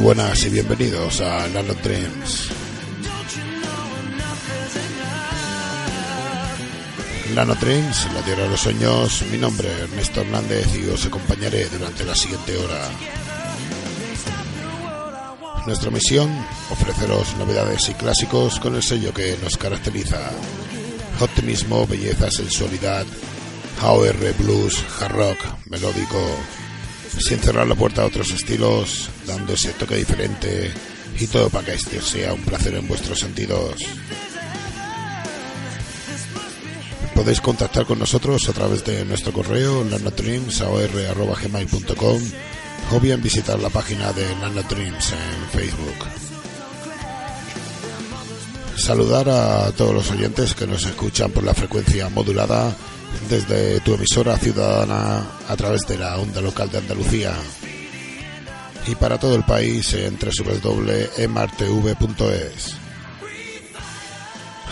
muy buenas y bienvenidos a Nano Dreams. Nano Dreams, la tierra de los sueños, mi nombre es Ernesto Hernández y os acompañaré durante la siguiente hora. Nuestra misión, ofreceros novedades y clásicos con el sello que nos caracteriza. Optimismo, belleza, sensualidad, AOR, blues, hard rock, melódico, sin cerrar la puerta a otros estilos, dando ese toque diferente y todo para que este sea un placer en vuestros sentidos. Podéis contactar con nosotros a través de nuestro correo nanodreams.gmail.com o bien visitar la página de Nanodreams en Facebook. Saludar a todos los oyentes que nos escuchan por la frecuencia modulada desde tu emisora ciudadana a través de la onda local de Andalucía y para todo el país en www.emartv.es.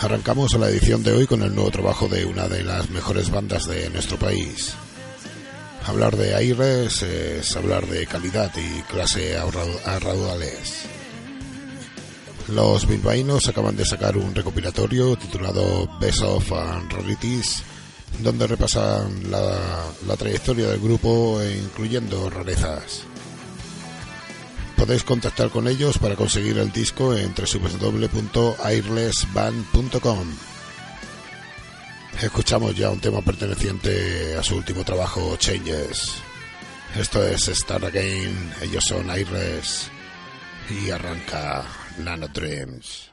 Arrancamos la edición de hoy con el nuevo trabajo de una de las mejores bandas de nuestro país. Hablar de aires es hablar de calidad y clase a raudales. Los bilbaínos acaban de sacar un recopilatorio titulado Best of and Rarities donde repasan la, trayectoria del grupo e incluyendo rarezas. Podéis contactar con ellos para conseguir el disco en www.airlessband.com. Escuchamos ya un tema perteneciente a su último trabajo, Changes. Esto es Start Again, ellos son Airless y arranca Nano Dreams.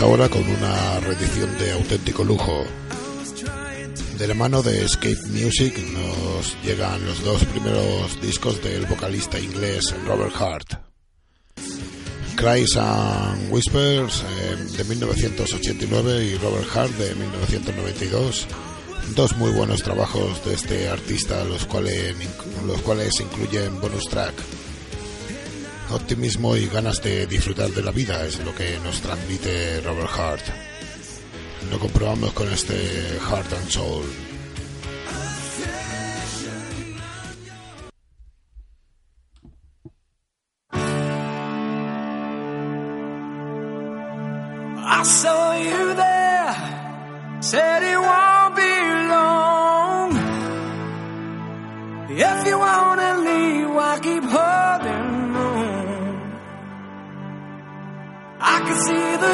Ahora con una reedición de auténtico lujo. De la mano de Escape Music nos llegan los dos primeros discos del vocalista inglés Robert Hart. Cries and Whispers eh, de 1989 y Robert Hart de 1992. Dos muy buenos trabajos de este artista, los cuales, los cuales incluyen bonus track optimismo y ganas de disfrutar de la vida es lo que nos transmite Robert Hart. Lo comprobamos con este Heart and Soul.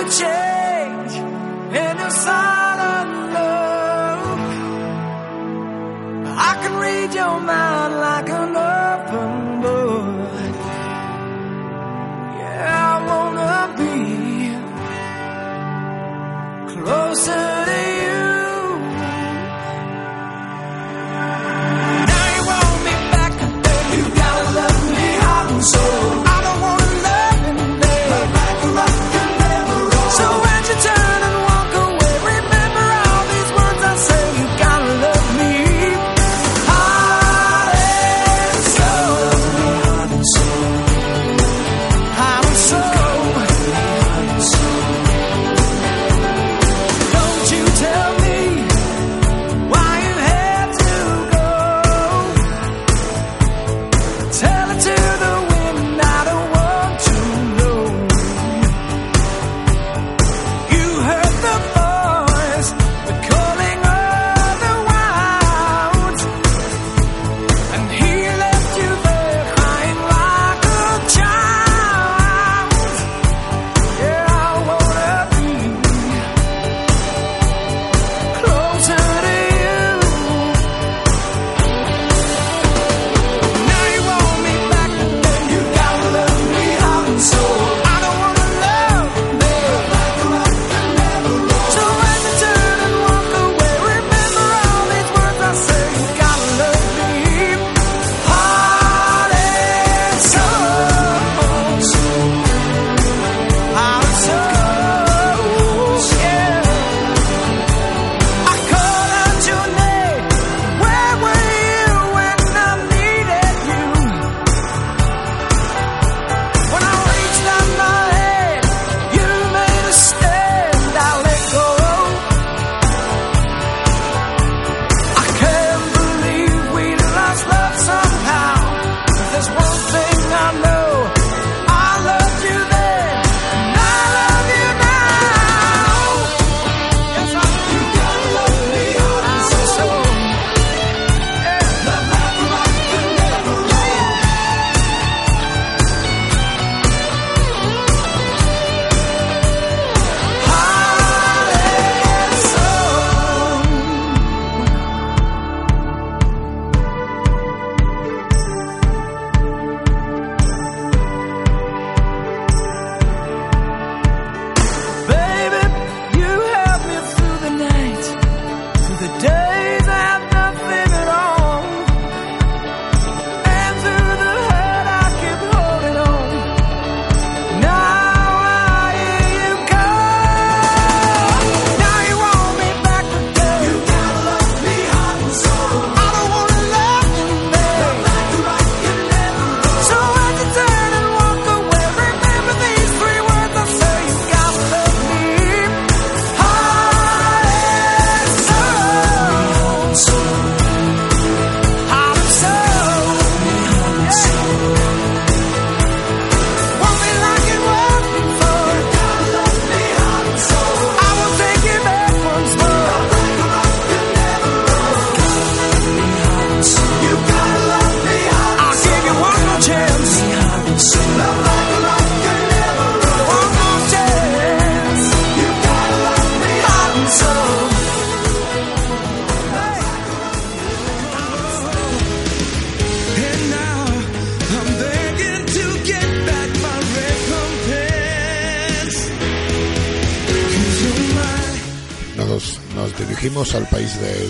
Change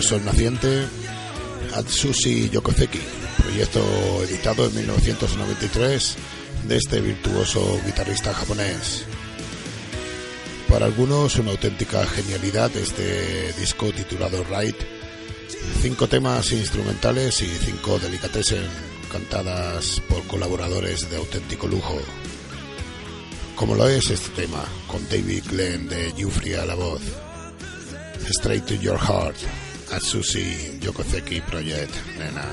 sol naciente, Atsushi Yokozeki, proyecto editado en 1993 de este virtuoso guitarrista japonés. Para algunos una auténtica genialidad este disco titulado Ride, cinco temas instrumentales y cinco delicatessen cantadas por colaboradores de auténtico lujo. Como lo es este tema, con David Glenn de Jufrey a la voz. Straight to Your Heart, Atsushi Yokozeki Project, nena.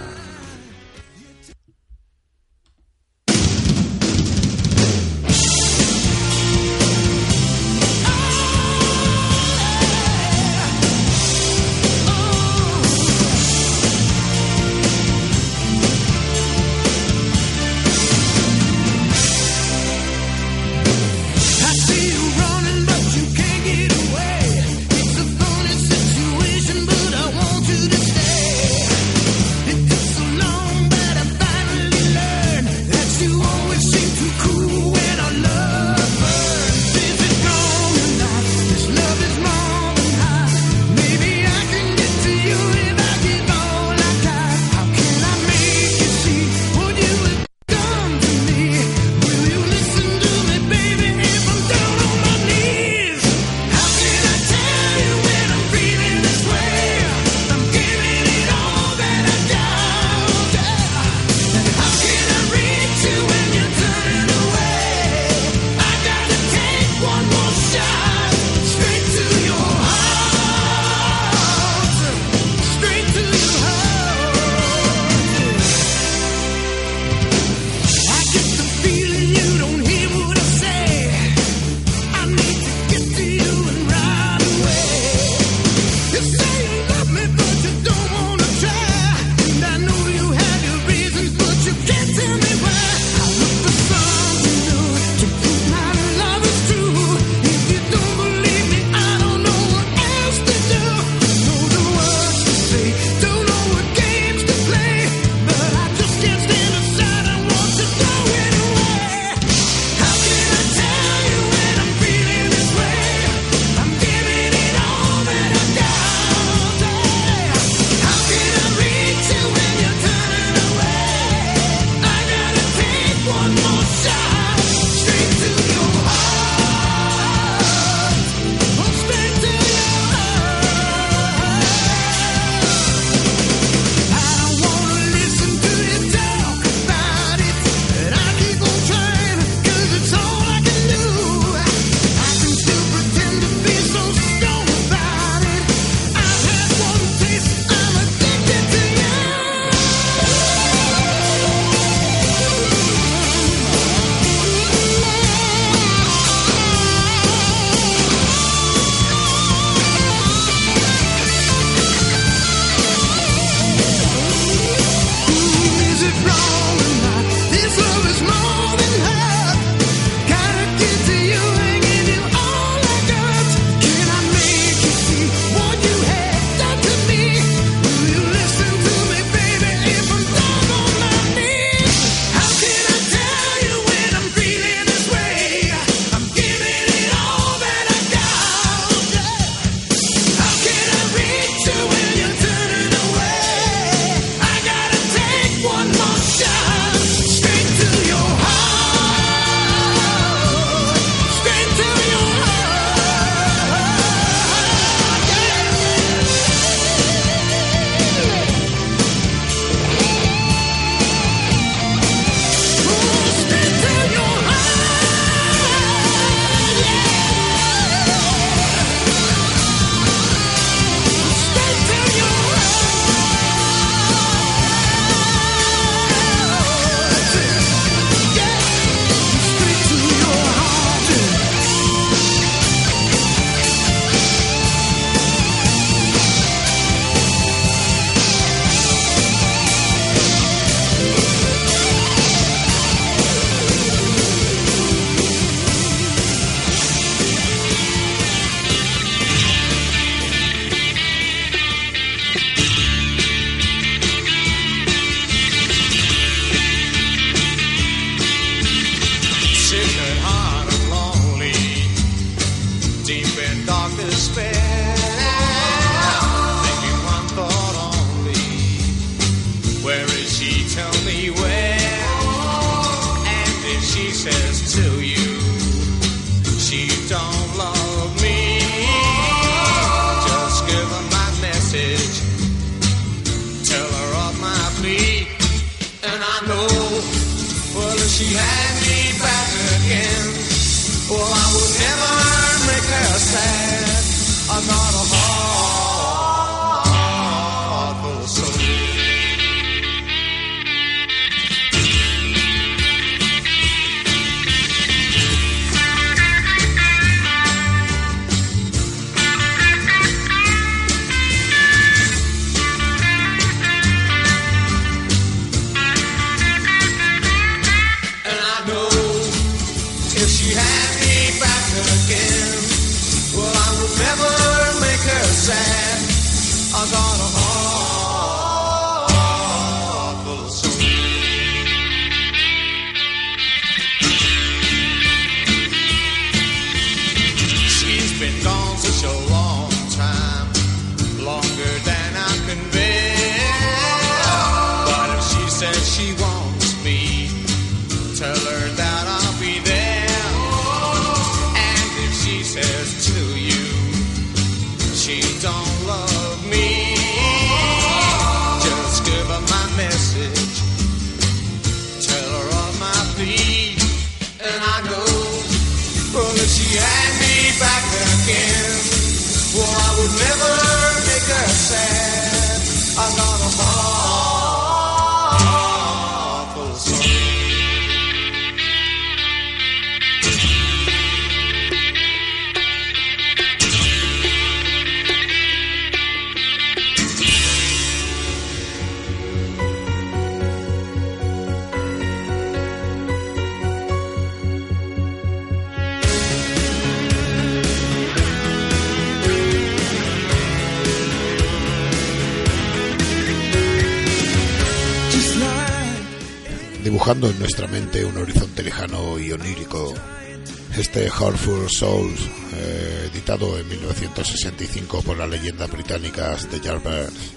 1995 por las leyendas británicas de Yardbirds.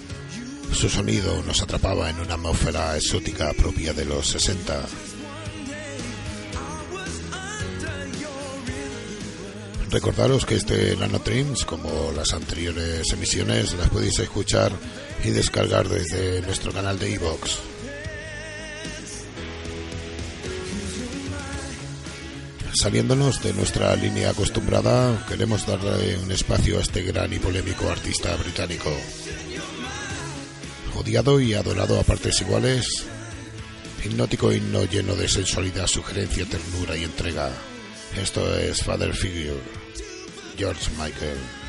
Su sonido nos atrapaba en una atmósfera exótica propia de los 60. Recordaros que este Nano Trims, como las anteriores emisiones, las podéis escuchar y descargar desde nuestro canal de iVoox. saliéndonos de nuestra línea acostumbrada, queremos darle un espacio a este gran y polémico artista británico. Odiado y adorado a partes iguales, hipnótico y no lleno de sensualidad, sugerencia, ternura y entrega. Esto es Father Figure, George Michael.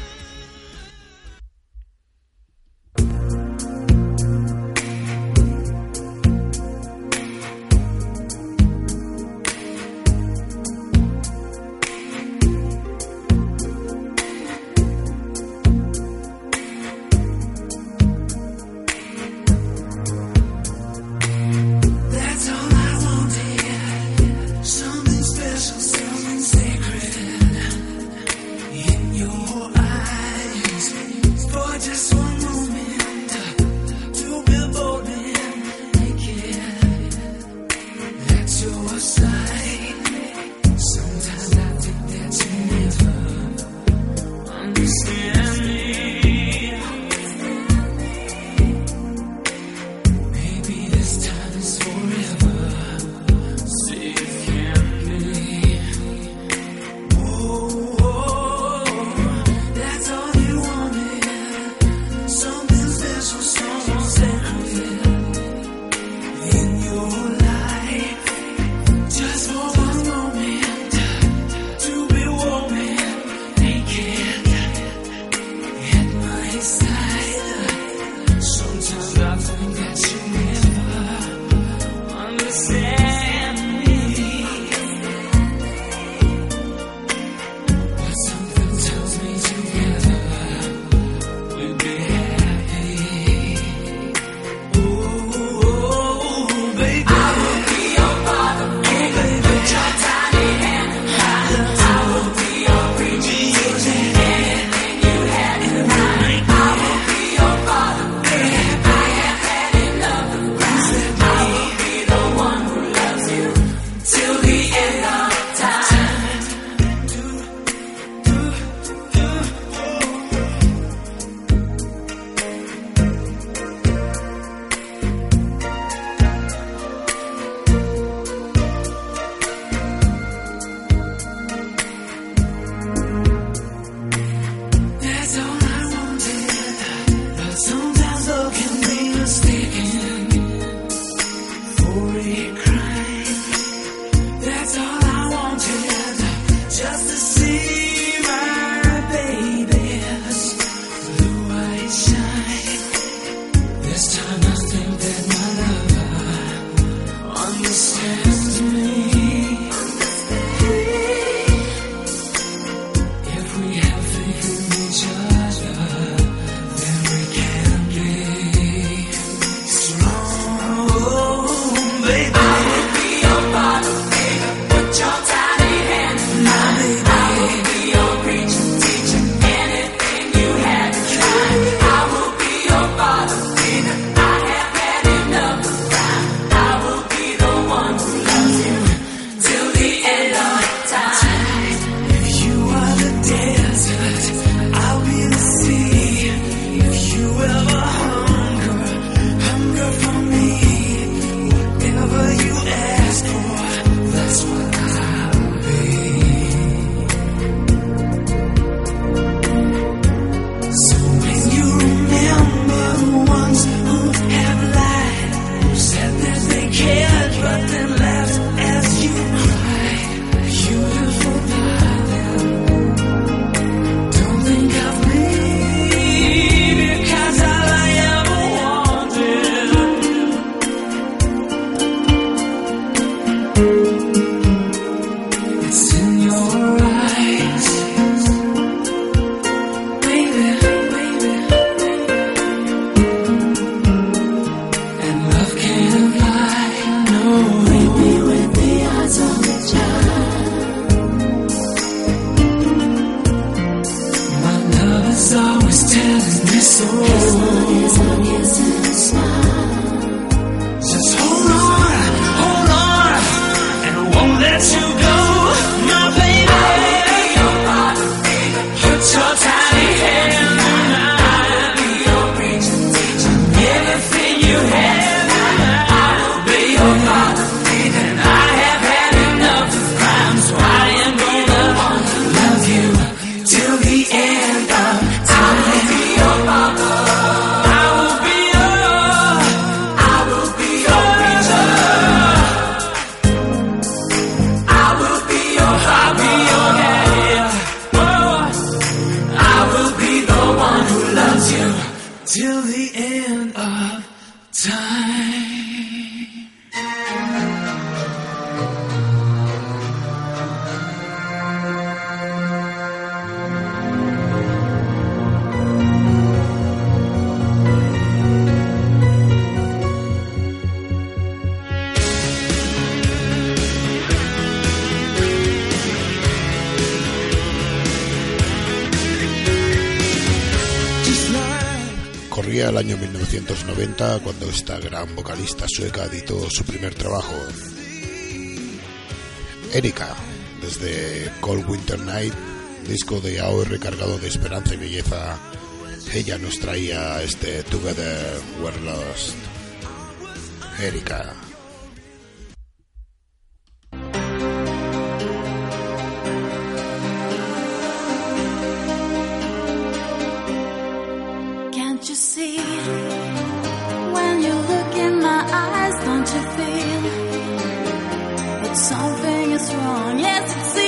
cuando esta gran vocalista sueca editó su primer trabajo. Erika, desde Cold Winter Night, disco de AOR cargado de esperanza y belleza, ella nos traía este Together We're Lost. Erika. but something is wrong. Yes, it's.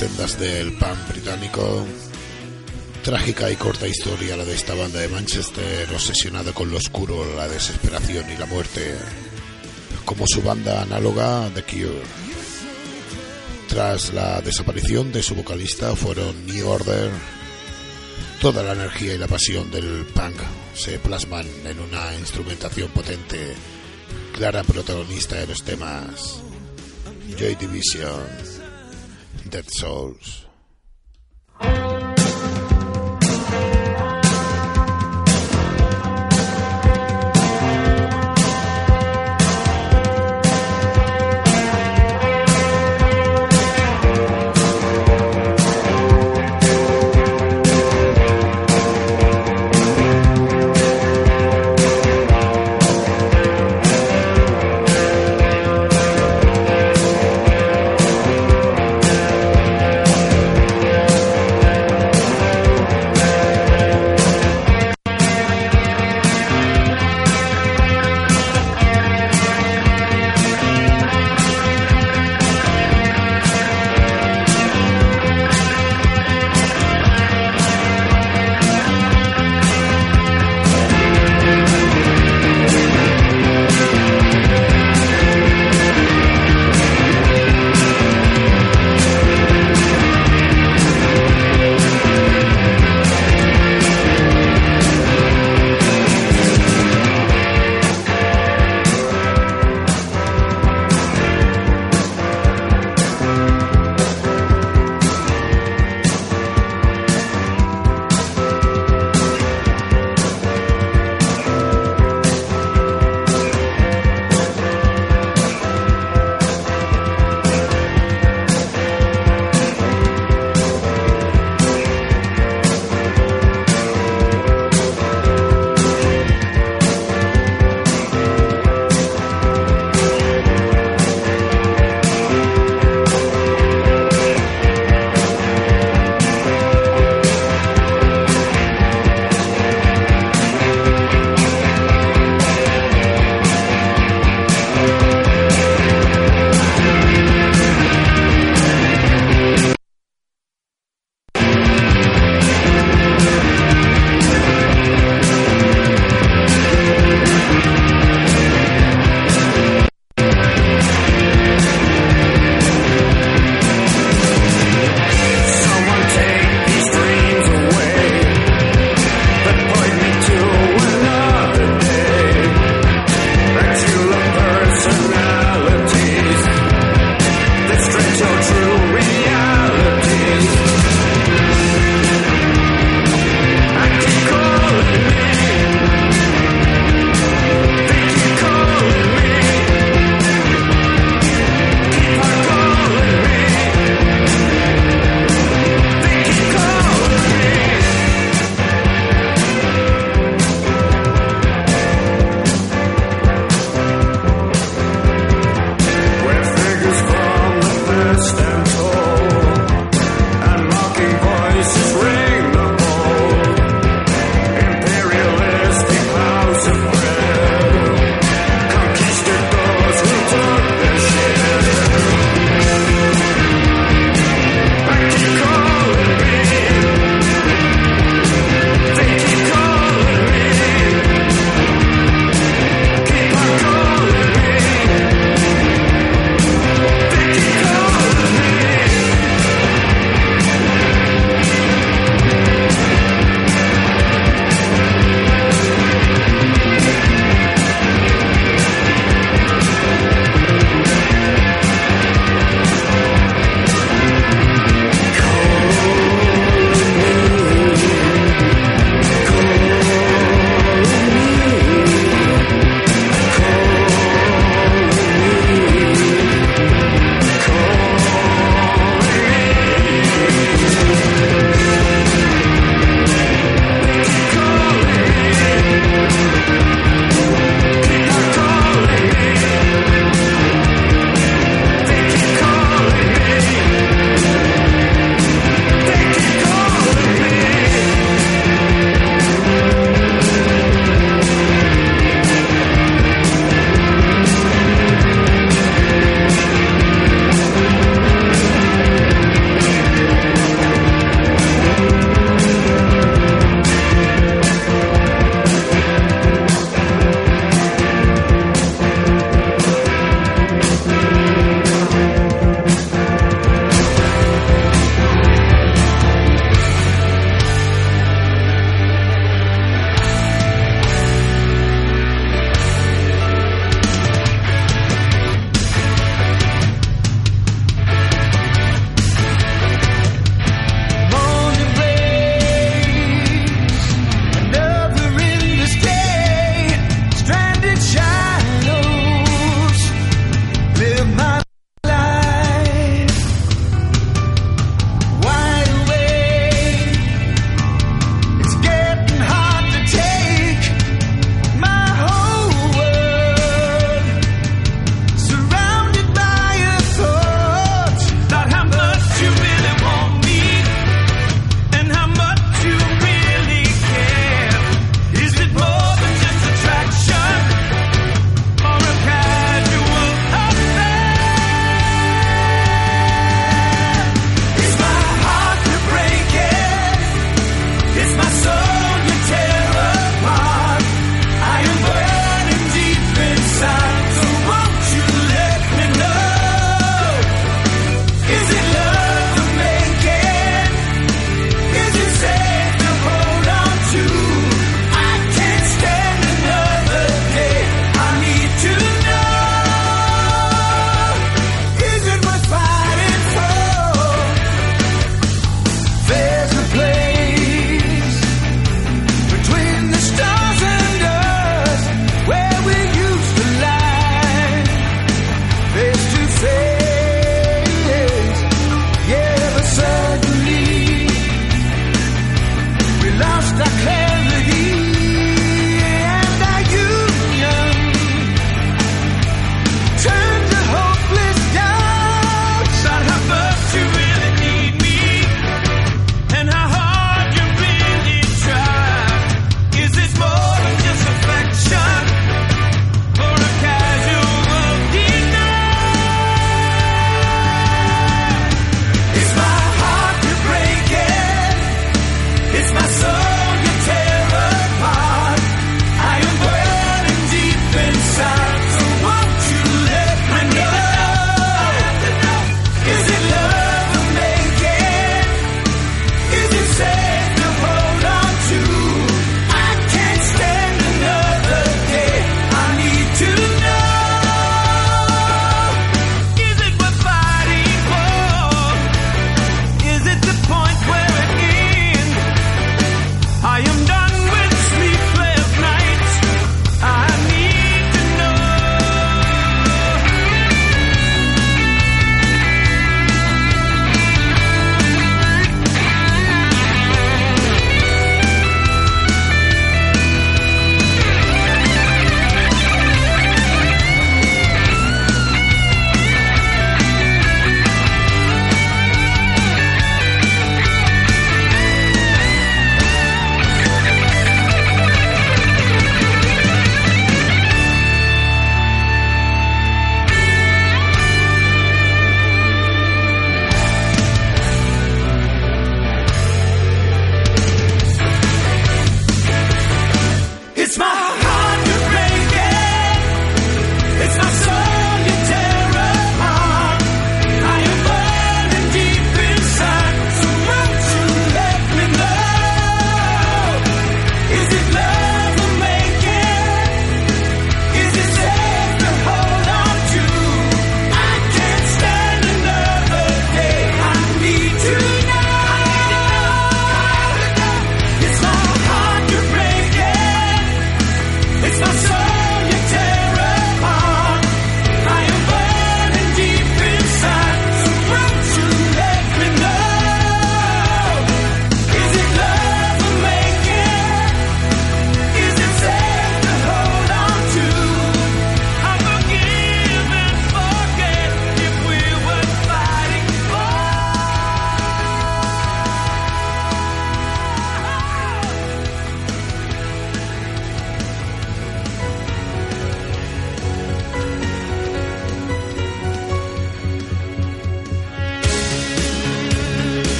Sendas del pan británico, trágica y corta historia la de esta banda de Manchester, obsesionada con lo oscuro, la desesperación y la muerte, como su banda análoga The Cure. Tras la desaparición de su vocalista fueron New Order, toda la energía y la pasión del punk se plasman en una instrumentación potente, clara protagonista de los temas Joy Division, Dead Souls.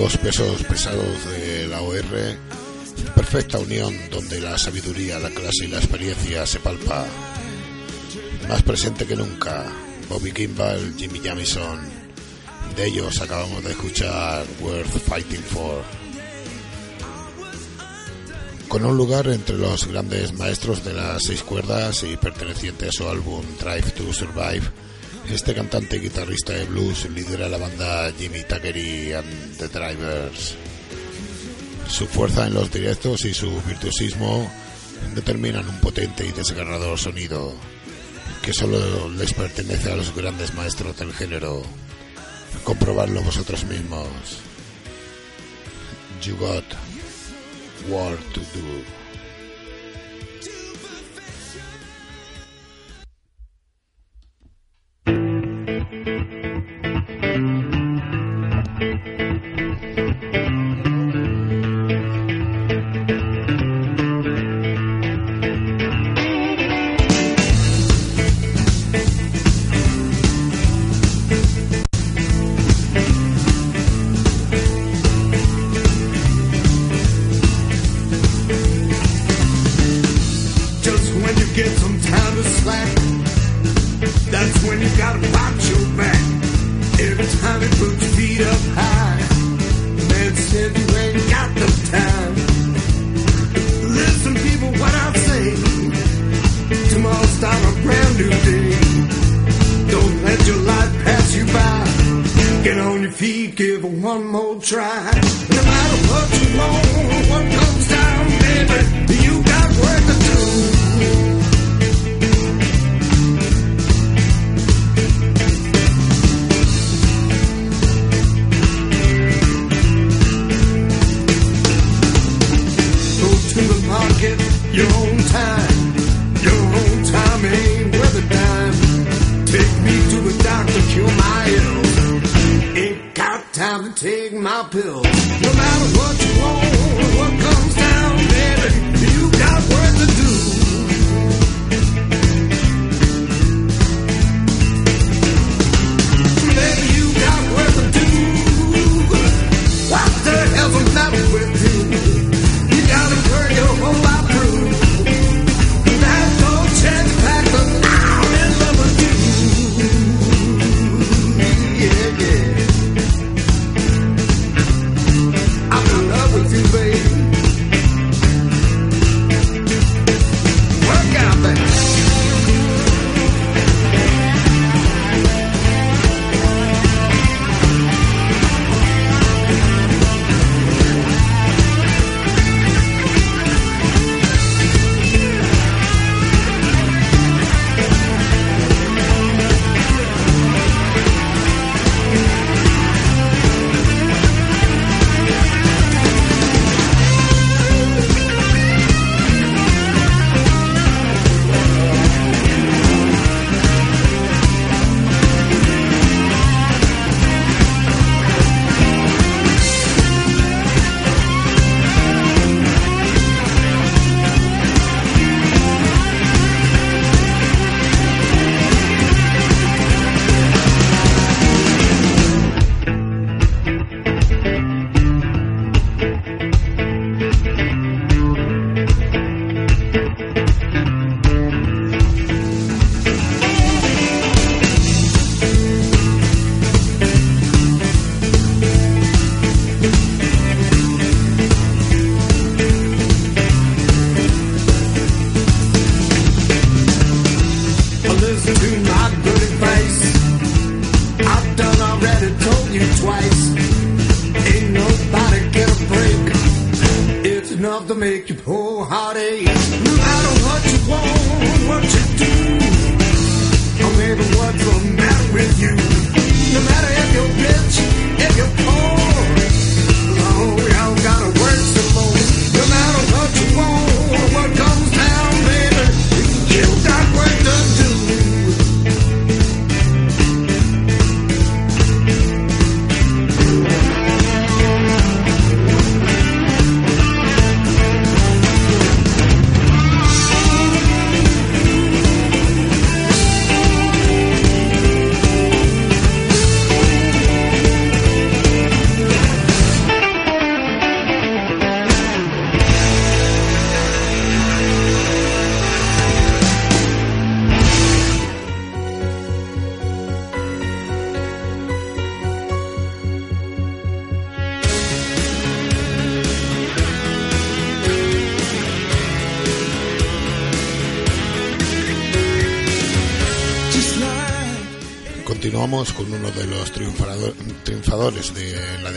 auténticos pesos pesados de la OR, perfecta unión donde la sabiduría, la clase y la experiencia se palpa. Más presente que nunca, Bobby Kimball, Jimmy Jamison. De ellos acabamos de escuchar Worth Fighting For. Con un lugar entre los grandes maestros de las seis cuerdas y perteneciente a su álbum Drive to Survive, este cantante y guitarrista de blues lidera la banda Jimmy Tuckery and the Drivers. Su fuerza en los directos y su virtuosismo determinan un potente y desgarrador sonido que solo les pertenece a los grandes maestros del género. Comprobarlo vosotros mismos. You got war to do.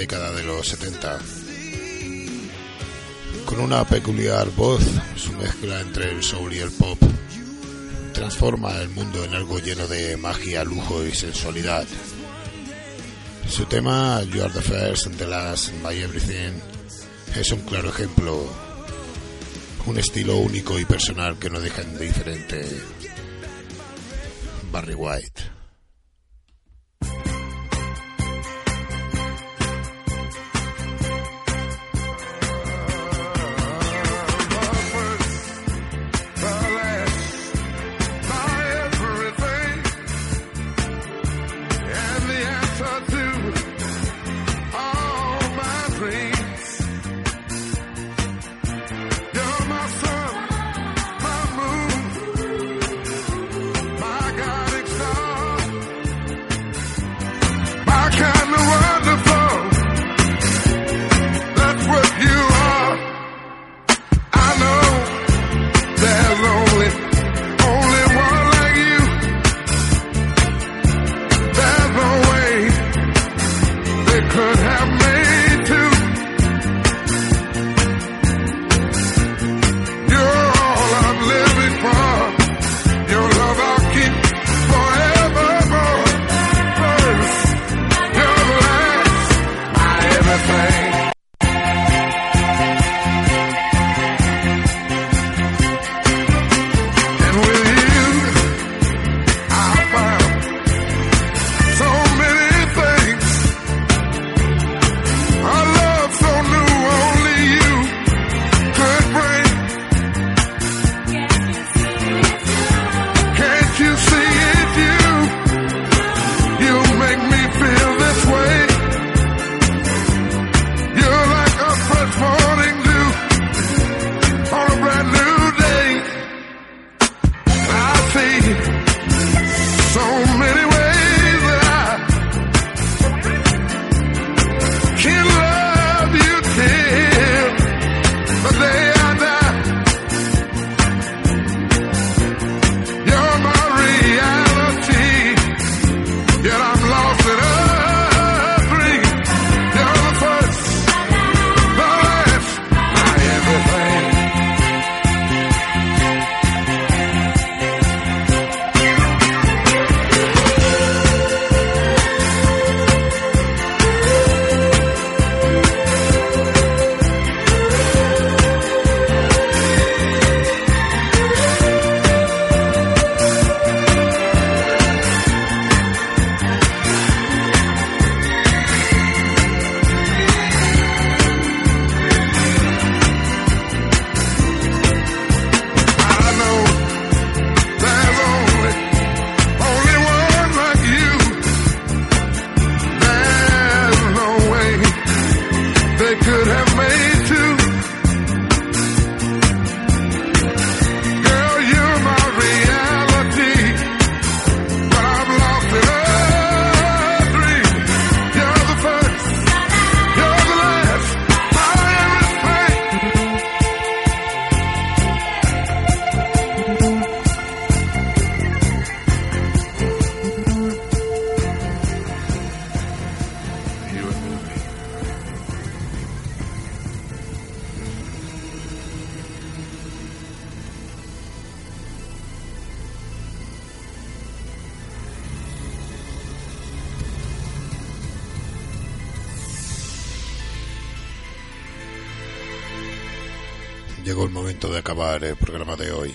Década de los 70. Con una peculiar voz, su mezcla entre el soul y el pop transforma el mundo en algo lleno de magia, lujo y sensualidad. Su tema, You Are the First and the Last and My Everything, es un claro ejemplo. Un estilo único y personal que no deja indiferente. Barry White. De acabar el programa de hoy.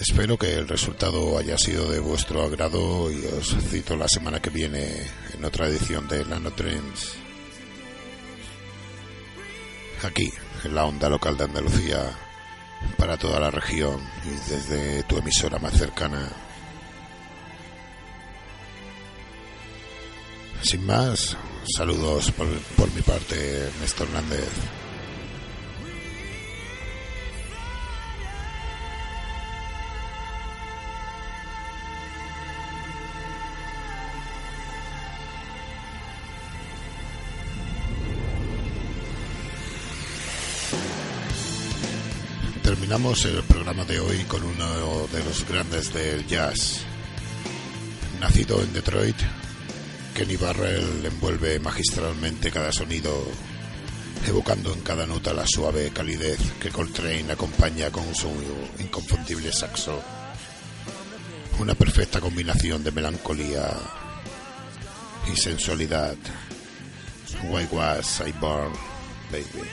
Espero que el resultado haya sido de vuestro agrado y os cito la semana que viene en otra edición de Nano Trends. Aquí, en la onda local de Andalucía, para toda la región y desde tu emisora más cercana. Sin más, saludos por, por mi parte, Ernesto Hernández. Terminamos el programa de hoy con uno de los grandes del jazz, Nacido en Detroit, Kenny Barrell envuelve magistralmente cada sonido, evocando en cada nota la suave calidez que Coltrane acompaña con su inconfundible saxo. Una perfecta combinación de melancolía y sensualidad. Why was I born, baby?